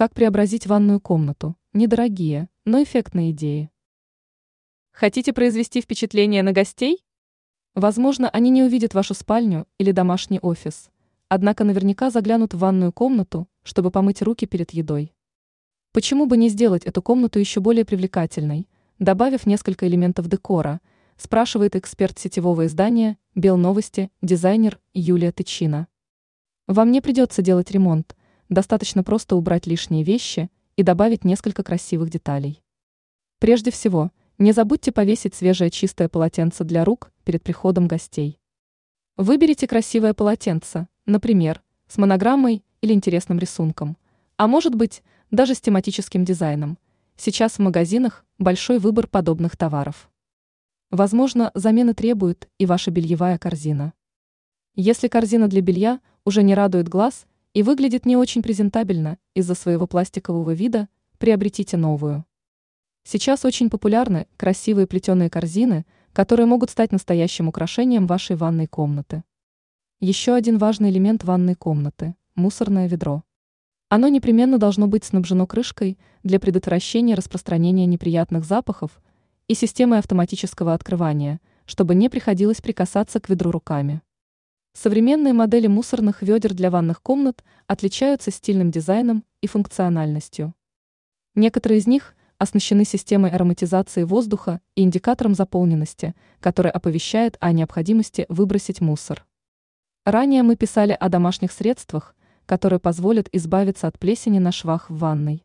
Как преобразить ванную комнату? Недорогие, но эффектные идеи. Хотите произвести впечатление на гостей? Возможно, они не увидят вашу спальню или домашний офис, однако наверняка заглянут в ванную комнату, чтобы помыть руки перед едой. Почему бы не сделать эту комнату еще более привлекательной, добавив несколько элементов декора, спрашивает эксперт сетевого издания «Белновости», дизайнер Юлия Тычина. Вам не придется делать ремонт, достаточно просто убрать лишние вещи и добавить несколько красивых деталей. Прежде всего, не забудьте повесить свежее чистое полотенце для рук перед приходом гостей. Выберите красивое полотенце, например, с монограммой или интересным рисунком, а может быть, даже с тематическим дизайном. Сейчас в магазинах большой выбор подобных товаров. Возможно, замены требует и ваша бельевая корзина. Если корзина для белья уже не радует глаз и выглядит не очень презентабельно из-за своего пластикового вида, приобретите новую. Сейчас очень популярны красивые плетеные корзины, которые могут стать настоящим украшением вашей ванной комнаты. Еще один важный элемент ванной комнаты – мусорное ведро. Оно непременно должно быть снабжено крышкой для предотвращения распространения неприятных запахов и системой автоматического открывания, чтобы не приходилось прикасаться к ведру руками. Современные модели мусорных ведер для ванных комнат отличаются стильным дизайном и функциональностью. Некоторые из них оснащены системой ароматизации воздуха и индикатором заполненности, который оповещает о необходимости выбросить мусор. Ранее мы писали о домашних средствах, которые позволят избавиться от плесени на швах в ванной.